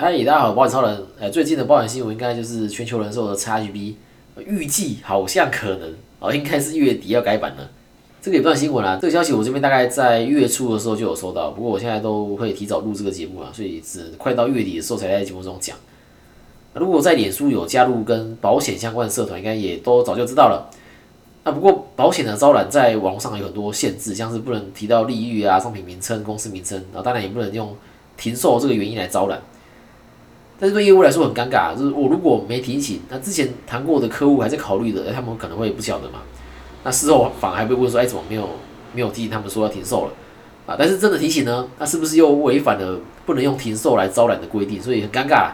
嗨，大家好，保险超人。哎，最近的保险新闻应该就是全球人寿的 XGB，预计好像可能哦，应该是月底要改版了。这个也不算新闻啦，这个消息我这边大概在月初的时候就有收到，不过我现在都会提早录这个节目了，所以只快到月底的时候才在节目中讲。如果在脸书有加入跟保险相关的社团，应该也都早就知道了。那不过保险的招揽在网络上有很多限制，像是不能提到利率啊、商品名称、公司名称，然后当然也不能用停售这个原因来招揽。但是对业务来说很尴尬，就是我如果没提醒，那之前谈过的客户还在考虑的，他们可能会不晓得嘛。那事后反而还被问说，哎，怎么没有没有提醒他们说要停售了啊？但是真的提醒呢，那是不是又违反了不能用停售来招揽的规定？所以很尴尬。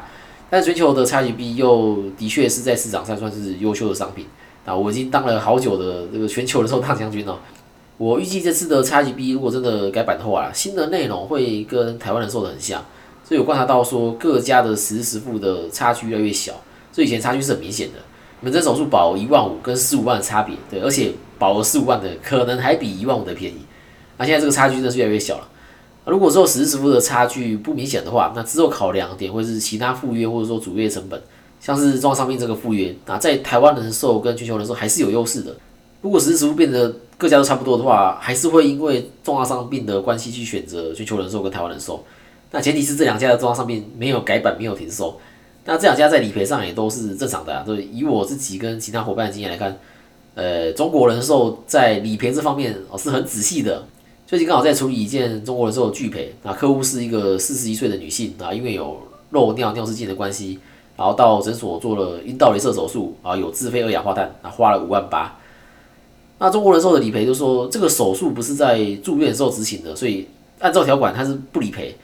但是全球的 XGB 又的确是在市场上算是优秀的商品啊。我已经当了好久的这个全球的时候大将军了。我预计这次的 XGB 如果真的改版的话，新的内容会跟台湾人寿的很像。所以有观察到说各家的实时付的差距越来越小，所以以前差距是很明显的。门诊手术保一万五跟十五万的差别，对，而且保额十五万的可能还比一万五的便宜。那现在这个差距真的是越来越小了。如果说实时付的差距不明显的话，那之后考量点会是其他附约或者说主业成本，像是重大伤病这个附约，那在台湾人寿跟全球人寿还是有优势的。如果实时付变得各家都差不多的话，还是会因为重大伤病的关系去选择全球人寿跟台湾人寿。那前提是这两家的状况上面没有改版，没有停售。那这两家在理赔上也都是正常的啊。所以我自己跟其他伙伴的经验来看，呃，中国人寿在理赔这方面哦是很仔细的。最近刚好在处理一件中国人寿的拒赔，那客户是一个四十一岁的女性啊，因为有漏尿尿失禁的关系，然后到诊所做了阴道镭射手术啊，有自费二氧化碳，啊花了五万八。那中国人寿的理赔就说这个手术不是在住院时候执行的，所以按照条款它是不理赔。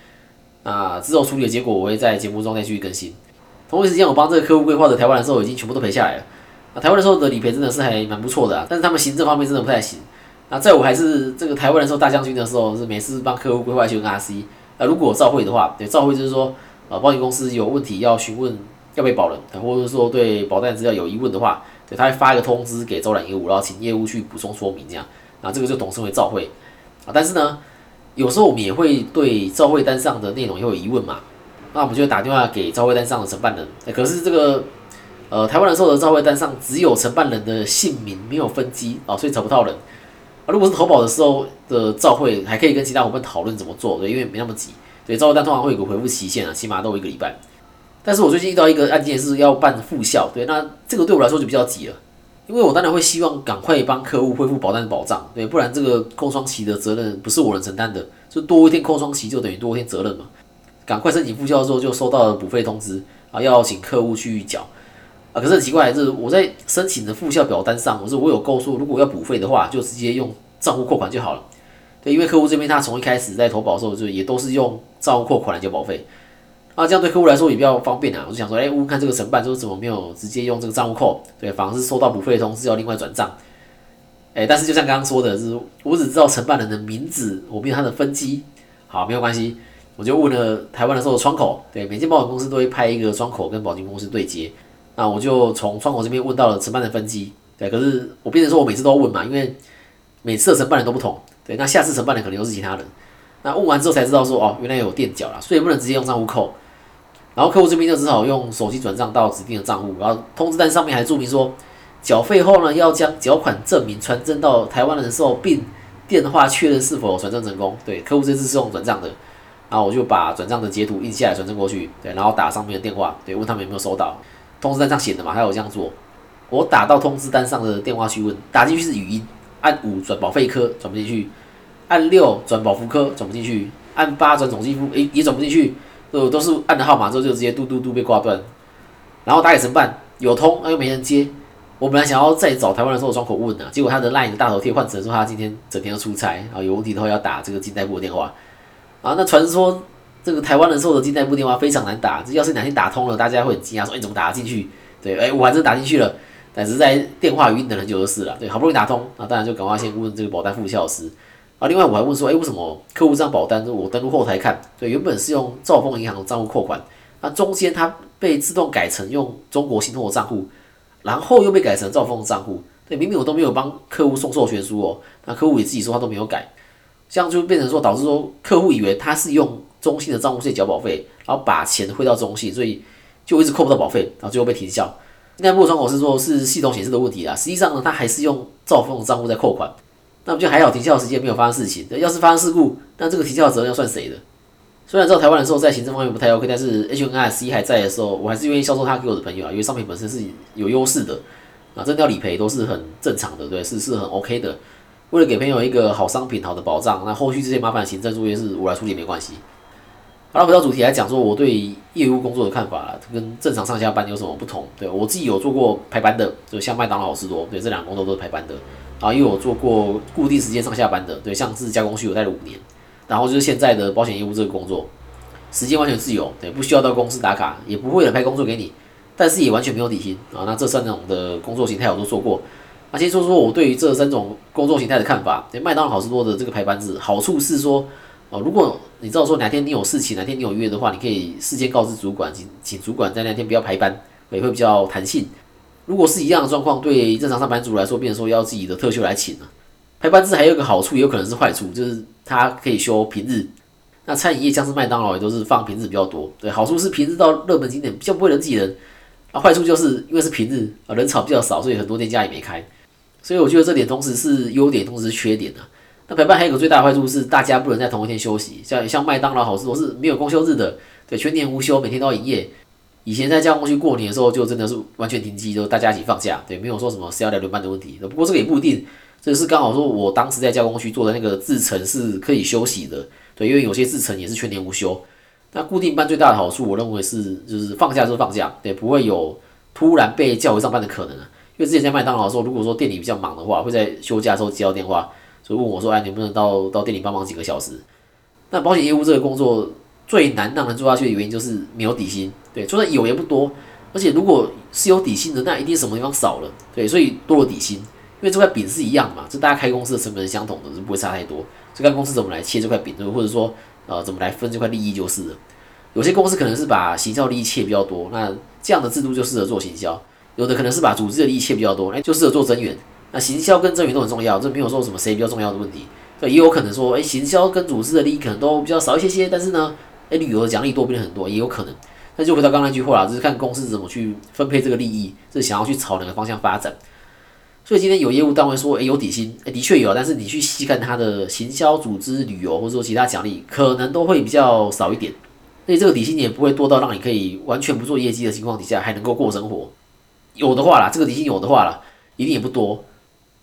那之后处理的结果，我会在节目中再继续更新。同一时间，我帮这个客户规划的台湾人寿，已经全部都赔下来了。啊台湾人寿的理赔真的是还蛮不错的啊，但是他们行政方面真的不太行。那在我还是这个台湾人寿大将军的时候，是每次帮客户规划修 RC。那如果召会的话，对召会就是说，呃，保险公司有问题要询问要被保人，或者说对保单资料有疑问的话，对他会发一个通知给招揽业务，然后请业务去补充说明这样。那这个就统称为召会啊。但是呢。有时候我们也会对召会单上的内容也有疑问嘛，那我们就打电话给召会单上的承办人。可是这个呃台湾人寿的召会单上只有承办人的姓名，没有分机啊，所以找不到人。啊，如果是投保的时候的召会，还可以跟其他伙伴讨论怎么做，对，因为没那么急。对，召会单通常会有个回复期限啊，起码都有一个礼拜。但是我最近遇到一个案件是要办复效，对，那这个对我来说就比较急了。因为我当然会希望赶快帮客户恢复保单的保障，对，不然这个空窗期的责任不是我能承担的，就多一天空窗期就等于多一天责任嘛。赶快申请复销之后就收到了补费通知啊，要请客户去缴啊。可是很奇怪，是我在申请的复销表单上，我说我有告诉，如果要补费的话，就直接用账户扣款就好了。对，因为客户这边他从一开始在投保的时候就也都是用账户扣款来交保费。啊，这样对客户来说也比较方便啊。我就想说，哎，问看这个承办，就是怎么没有直接用这个账户扣？对，反而是收到补费通知要另外转账。哎，但是就像刚刚说的，是我只知道承办人的名字，我没有他的分机。好，没有关系，我就问了台湾的时候窗口。对，每间保险公司都会派一个窗口跟保险公司对接。那我就从窗口这边问到了承办的分机。对，可是我变成说我每次都问嘛，因为每次的承办人都不同。对，那下次承办人可能又是其他人。那问完之后才知道说，哦，原来有垫脚了，所以不能直接用账户扣。然后客户这边就只好用手机转账到指定的账户，然后通知单上面还注明说，缴费后呢要将缴款证明传真到台湾人寿，并电话确认是否转账成功。对，客户这次是用转账的，然后我就把转账的截图印下来传真过去，对，然后打上面的电话，对，问他们有没有收到。通知单上写的嘛，还有这样做。我打到通知单上的电话去问，打进去是语音，按五转保费科转不进去，按六转保福科转不进去，按八转总计付，诶也转不进去。都都是按了号码之后就直接嘟嘟嘟被挂断，然后打给承办有通，那又没人接。我本来想要再找台湾人寿的窗口问的，结果他的 LINE 的大头贴换成说他今天整天要出差，啊有问题的话要打这个金代部的电话。啊，那传说这个台湾人寿的金代部电话非常难打，这要是哪天打通了，大家会很惊讶说，哎怎么打得进去？对，哎我还是打进去了，但是在电话语音等很久的事了。对，好不容易打通，那当然就赶快先问这个保单副销师。啊，另外我还问说，哎，为什么客户这张保单，我登录后台看，对，原本是用兆丰银行的账户扣款，那中间它被自动改成用中国信托的账户，然后又被改成兆丰的账户，对，明明我都没有帮客户送授权书哦，那客户也自己说他都没有改，这样就变成说导致说客户以为他是用中信的账户去缴保费，然后把钱汇到中信，所以就一直扣不到保费，然后最后被停效。那部窗口是说是系统显示的问题啊，实际上呢，他还是用兆丰的账户在扣款，那不就还好，停效时间没有发生事情。要是发生事故，那这个停效的责任要算谁的？虽然知道台湾人寿在行政方面不太 OK，但是 HNIC 还在的时候，我还是愿意销售他给我的朋友啊，因为商品本身是有优势的啊，真的要理赔都是很正常的，对，是是很 OK 的。为了给朋友一个好商品、好的保障，那后续这些麻烦行政作业是我来处理没关系。好了，回到主题来讲，说我对业务工作的看法，跟正常上下班有什么不同？对我自己有做过排班的，就像麦当劳、好事多，对，这两个工作都是排班的啊，因为我做过固定时间上下班的，对，像是加工区我待了五年。然后就是现在的保险业务这个工作，时间完全自由，对，不需要到公司打卡，也不会有派工作给你，但是也完全没有底薪啊。那这三种的工作形态我都做过。那先说说我对于这三种工作形态的看法。对，麦当劳好事多的这个排班制，好处是说，哦，如果你知道说哪天你有事情，哪天你有约的话，你可以事先告知主管，请请主管在那天不要排班，也会比较弹性。如果是一样的状况，对正常上班族来说，变成说要自己的特休来请了。排班制还有一个好处，也有可能是坏处，就是它可以休平日。那餐饮业像是麦当劳也都是放平日比较多。对，好处是平日到热门景点比较不会人挤人。啊，坏处就是因为是平日啊，人潮比较少，所以很多店家也没开。所以我觉得这点同时是优点，同时是缺点的。那排班还有一个最大的坏处是，大家不能在同一天休息。像像麦当劳好事多是没有公休日的，对，全年无休，每天都要营业。以前在加工区过年的时候，就真的是完全停机，就大家一起放假，对，没有说什么谁要来轮班的问题。不过这个也不一定。这是刚好说，我当时在加工区做的那个制程是可以休息的，对，因为有些制程也是全年无休。那固定班最大的好处，我认为是就是放假就放假，对，不会有突然被叫回上班的可能。因为之前在麦当劳的时候，如果说店里比较忙的话，会在休假的时候接到电话，所以问我说：“哎，能不能到到店里帮忙几个小时？”那保险业务这个工作最难让人做下去的原因就是没有底薪，对，就算有也不多，而且如果是有底薪的，那一定什么地方少了，对，所以多了底薪。因为这块饼是一样嘛，就大家开公司的成本是相同的，是不会差太多。这看公司怎么来切这块饼，或者说呃怎么来分这块利益就是了。有些公司可能是把行销利益切比较多，那这样的制度就适合做行销；有的可能是把组织的利益切比较多，哎，就适合做增援。那行销跟增援都很重要，这没有说什么谁比较重要的问题。对，也有可能说，哎，行销跟组织的利益可能都比较少一些些，但是呢，哎，旅游的奖励多变很多，也有可能。那就回到刚刚那句话啦，就是看公司怎么去分配这个利益，是想要去朝哪个方向发展。所以今天有业务单位说，诶有底薪，诶的确有，但是你去细看它的行销、组织、旅游或者说其他奖励，可能都会比较少一点。所以这个底薪也不会多到让你可以完全不做业绩的情况底下还能够过生活。有的话啦，这个底薪有的话啦，一定也不多，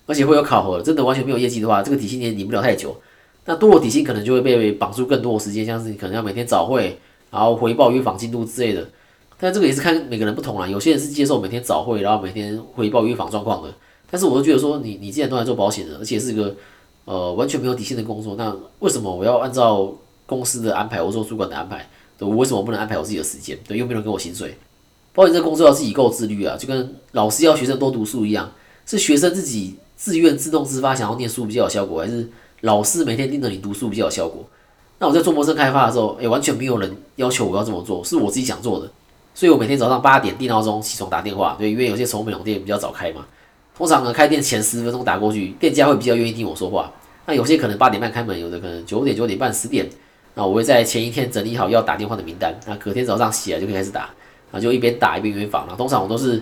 而且会有考核。真的完全没有业绩的话，这个底薪也领不了太久。那多了底薪可能就会被绑住更多的时间，像是你可能要每天早会，然后回报约访进度之类的。但这个也是看每个人不同啦，有些人是接受每天早会，然后每天回报约访状况的。但是我都觉得说，你你既然都来做保险的，而且是一个呃完全没有底薪的工作，那为什么我要按照公司的安排，我做主管的安排？对，我为什么不能安排我自己的时间？对，又没有人给我薪水。保险这工作要自己够自律啊，就跟老师要学生多读书一样，是学生自己自愿自动自发想要念书比较有效果，还是老师每天盯着你读书比较有效果？那我在做陌生开发的时候，诶，完全没有人要求我要这么做，是我自己想做的，所以我每天早上八点定闹钟起床打电话，对，因为有些宠物美容店比较早开嘛。通常呢，开店前十分钟打过去，店家会比较愿意听我说话。那有些可能八点半开门，有的可能九点、九点半、十点。那我会在前一天整理好要打电话的名单，那隔天早上起来就可以开始打。那就一边打一边约访。那通常我都是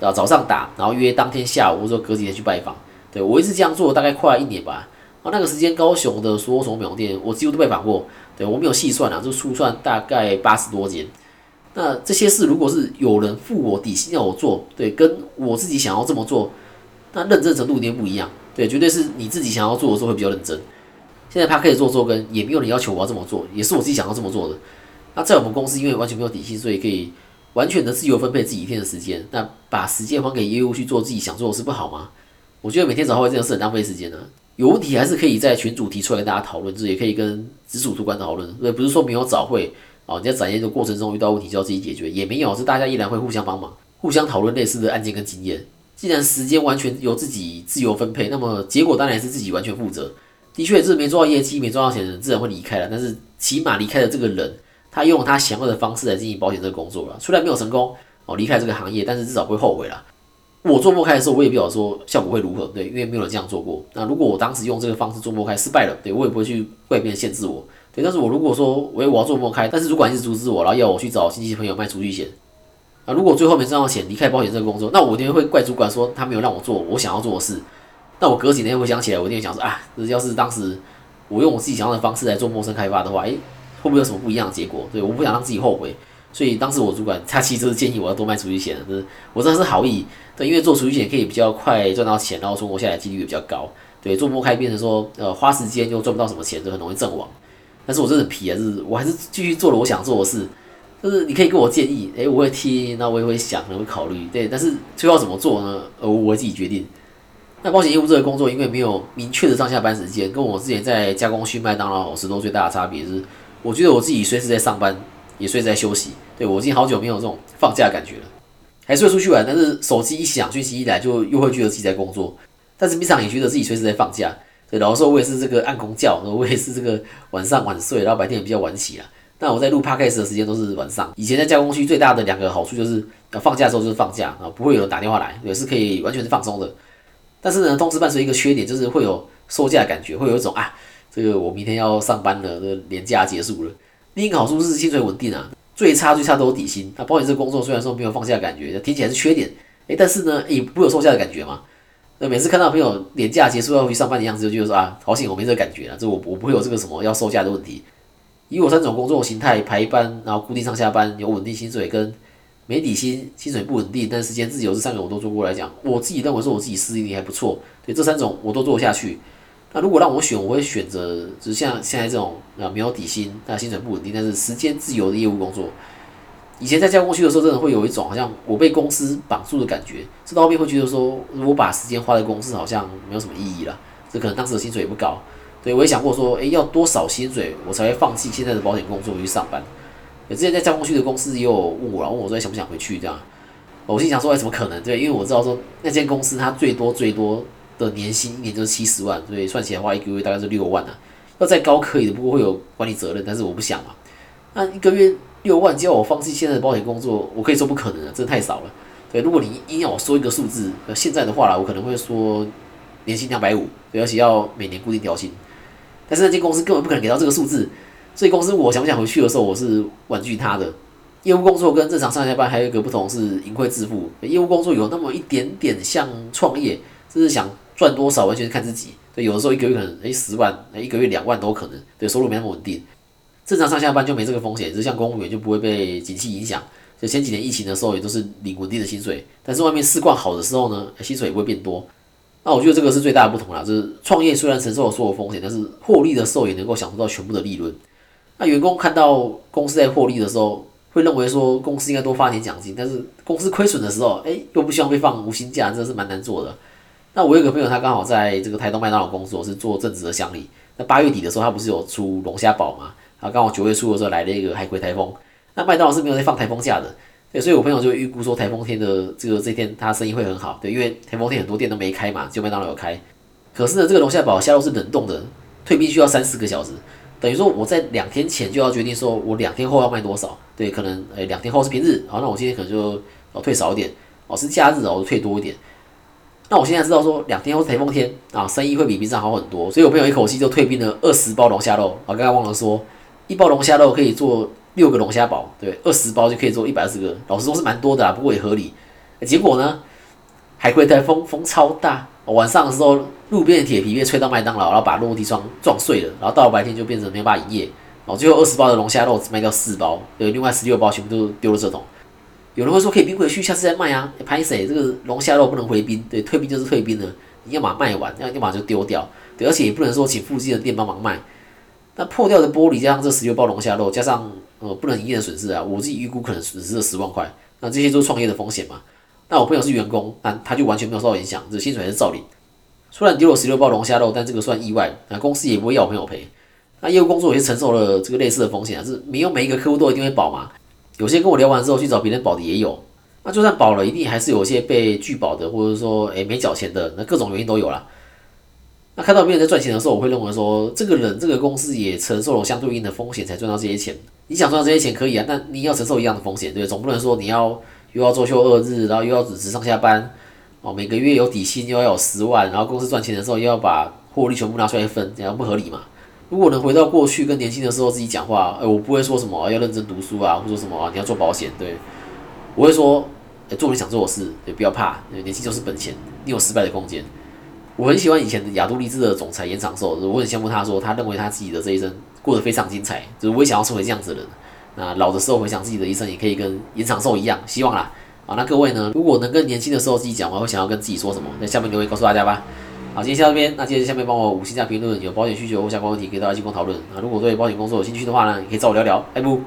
啊早上打，然后约当天下午或者隔几天去拜访。对我一直这样做，大概快一年吧。啊，那个时间高雄的所有所美容店，我几乎都被访过。对我没有细算啊，就粗算大概八十多间。那这些事如果是有人付我底薪要我做，对，跟我自己想要这么做。那认真程度一定不一样，对，绝对是你自己想要做的时候会比较认真。现在他可以做做跟，也没有人要求我要这么做，也是我自己想要这么做的。那在我们公司，因为完全没有底薪，所以可以完全的自由分配自己一天的时间。那把时间还给业务去做自己想做的事，不好吗？我觉得每天早会这样是很浪费时间的。有问题还是可以在群主提出来跟大家讨论，就是也可以跟直属主管讨论。对，不是说没有早会哦，你在展现的过程中遇到问题就要自己解决，也没有，是大家依然会互相帮忙，互相讨论类似的案件跟经验。既然时间完全由自己自由分配，那么结果当然是自己完全负责。的确，是没做到业绩、没赚到钱的人，自然会离开了。但是起码离开的这个人，他用他想要的方式来进行保险这个工作了。虽然没有成功哦，离开这个行业，但是至少不会后悔了。我做拨开的时候，我也不晓得说效果会如何，对，因为没有人这样做过。那如果我当时用这个方式做拨开失败了，对我也不会去怪别人限制我，对，但是我如果说我我要做莫开，但是主管一直阻止我，然后要我去找亲戚朋友卖储蓄险啊，如果最后没赚到钱离开保险这个工作，那我一定会怪主管说他没有让我做我想要做的事。那我隔几年会想起来，我一定会想说啊，这要是当时我用我自己想要的方式来做陌生开发的话，诶，会不会有什么不一样的结果？对，我不想让自己后悔。所以当时我主管他其实是建议我要多卖储蓄险的，就是我真的是好意，对，因为做储蓄险可以比较快赚到钱，然后存活下来几率也比较高。对，做不开变成说，呃，花时间又赚不到什么钱，就很容易阵亡。但是我真的很皮啊，就是我还是继续做了我想做的事。就是你可以给我建议，诶，我会听，那我也会想，也会考虑。对，但是最后怎么做呢？呃，我会自己决定。那保险业务这个工作，因为没有明确的上下班时间，跟我之前在加工区麦当劳时多最大的差别是，我觉得我自己随时在上班。也睡在休息，对我已经好久没有这种放假的感觉了，还是会出去玩，但是手机一响，讯息一来，就又会觉得自己在工作，但是平常也觉得自己随时在放假。对，然后说我也是这个按工觉，我也是这个晚上晚睡，然后白天也比较晚起啊。那我在录 podcast 的时间都是晚上。以前在加工区最大的两个好处就是，放假的时候就是放假啊，不会有人打电话来，也是可以完全是放松的。但是呢，同时伴随一个缺点，就是会有 收假的感觉，会有一种啊，这个我明天要上班了，这年假结束了。另一个好处是薪水稳定啊，最差最差都有底薪。那保险这工作虽然说没有放假的感觉，听起来是缺点，诶，但是呢也不会有收假的感觉嘛。那每次看到朋友年假结束要去上班的样子，就觉得说啊，好险我没这个感觉啊，这我我不会有这个什么要收假的问题。以我三种工作形态排班，然后固定上下班，有稳定薪水跟没底薪，薪水不稳定，但时间自由这三种我都做过来讲，我自己认为说我自己适应力还不错。对这三种我都做下去。那如果让我选，我会选择就是像现在这种啊没有底薪，那薪水不稳定，但是时间自由的业务工作。以前在加工区的时候，真的会有一种好像我被公司绑住的感觉。这到后面会觉得说，我把时间花在公司好像没有什么意义了。这可能当时的薪水也不高。对我也想过说，诶，要多少薪水我才会放弃现在的保险工作去上班？之前在加工区的公司也有问我，问我说想不想回去这样。我心想说，哎，怎么可能？对，因为我知道说那间公司它最多最多。的年薪一年就是七十万，所以算起来的话，一个月大概是六万啊。要再高可以的，不过会有管理责任，但是我不想嘛。那一个月六万，叫我放弃现在的保险工作，我可以说不可能啊，真的太少了。对，如果你硬要我说一个数字，现在的话啦，我可能会说年薪两百五，而且要每年固定调薪。但是那间公司根本不可能给到这个数字，所以公司我想不想回去的时候，我是婉拒他的。业务工作跟正常上下班还有一个不同是盈亏自负，业务工作有那么一点点像创业，就是想。赚多少完全看自己，对，有的时候一个月可能诶十万，诶一个月两万都可能，对，收入没那么稳定。正常上下班就没这个风险，就像公务员就不会被景气影响。就前几年疫情的时候也都是领稳定的薪水，但是外面市况好的时候呢，薪水也不会变多。那我觉得这个是最大的不同啦，就是创业虽然承受了所有风险，但是获利的时候也能够享受到全部的利润。那员工看到公司在获利的时候，会认为说公司应该多发点奖金，但是公司亏损的时候，诶又不希望被放无薪假，真的是蛮难做的。那我有个朋友，他刚好在这个台东麦当劳工作，是做正职的乡里。那八月底的时候，他不是有出龙虾堡嘛？然后刚好九月初的时候来了一个海葵台风。那麦当劳是没有在放台风假的，对，所以我朋友就预估说台风天的这个这天他生意会很好，对，因为台风天很多店都没开嘛，就麦当劳有开。可是呢，这个龙虾堡虾肉是冷冻的，退冰需要三四个小时，等于说我在两天前就要决定说我两天后要卖多少。对，可能诶两天后是平日，好，那我今天可能就哦退少一点，哦是假日哦我就退多一点。那我现在知道说两天后台风天啊，生意会比平常好很多，所以我朋友一口气就退冰了二十包龙虾肉。我刚刚忘了说，一包龙虾肉可以做六个龙虾堡，对，二十包就可以做一百二十个。老实说是蛮多的啊，不过也合理。结果呢，海龟台风风超大，晚上的时候路边的铁皮被吹到麦当劳，然后把落地窗撞碎了，然后到了白天就变成没办法营业。然后最后二十包的龙虾肉只卖掉四包，对，另外十六包全部都丢了这桶。有人会说可以冰回去，下次再卖啊？拍谁？这个龙虾肉不能回冰，对，退冰就是退冰了。你要么卖完，要要么就丢掉，对，而且也不能说请附近的店帮忙卖。那破掉的玻璃加上这十六包龙虾肉，加上呃不能营业的损失啊，我自己预估可能损失了十万块。那这些都是创业的风险嘛？那我朋友是员工，那他就完全没有受到影响，这薪水还是照领。虽然丢了十六包龙虾肉，但这个算意外，那公司也不会要我朋友赔。那业务工作也是承受了这个类似的风险啊，是没有每一个客户都一定会保嘛？有些跟我聊完之后去找别人保的也有，那就算保了，一定还是有些被拒保的，或者说诶没缴钱的，那各种原因都有啦。那看到别人在赚钱的时候，我会认为说，这个人这个公司也承受了相对应的风险才赚到这些钱。你想赚到这些钱可以啊，但你要承受一样的风险，对，总不能说你要又要周休二日，然后又要只上下班，哦，每个月有底薪又要有十万，然后公司赚钱的时候又要把获利全部拿出来分，这样不合理嘛？如果能回到过去跟年轻的时候自己讲话，哎，我不会说什么要认真读书啊，或者什么啊你要做保险，对，我会说，哎，做你想做的事，也不要怕，年轻就是本钱，你有失败的空间。我很喜欢以前的亚都励志的总裁严长寿，我很羡慕他说他认为他自己的这一生过得非常精彩，就是我也想要成为这样子的人。那老的时候回想自己的一生，也可以跟严长寿一样，希望啦。好，那各位呢，如果能跟年轻的时候自己讲话，会想要跟自己说什么？在下面留言告诉大家吧。好，今天先到这边。那记得下面帮我五星加评论，有保险需求或相关问题可以到爱进行讨论。那，如果对保险工作有兴趣的话呢，也可以找我聊聊。爱不。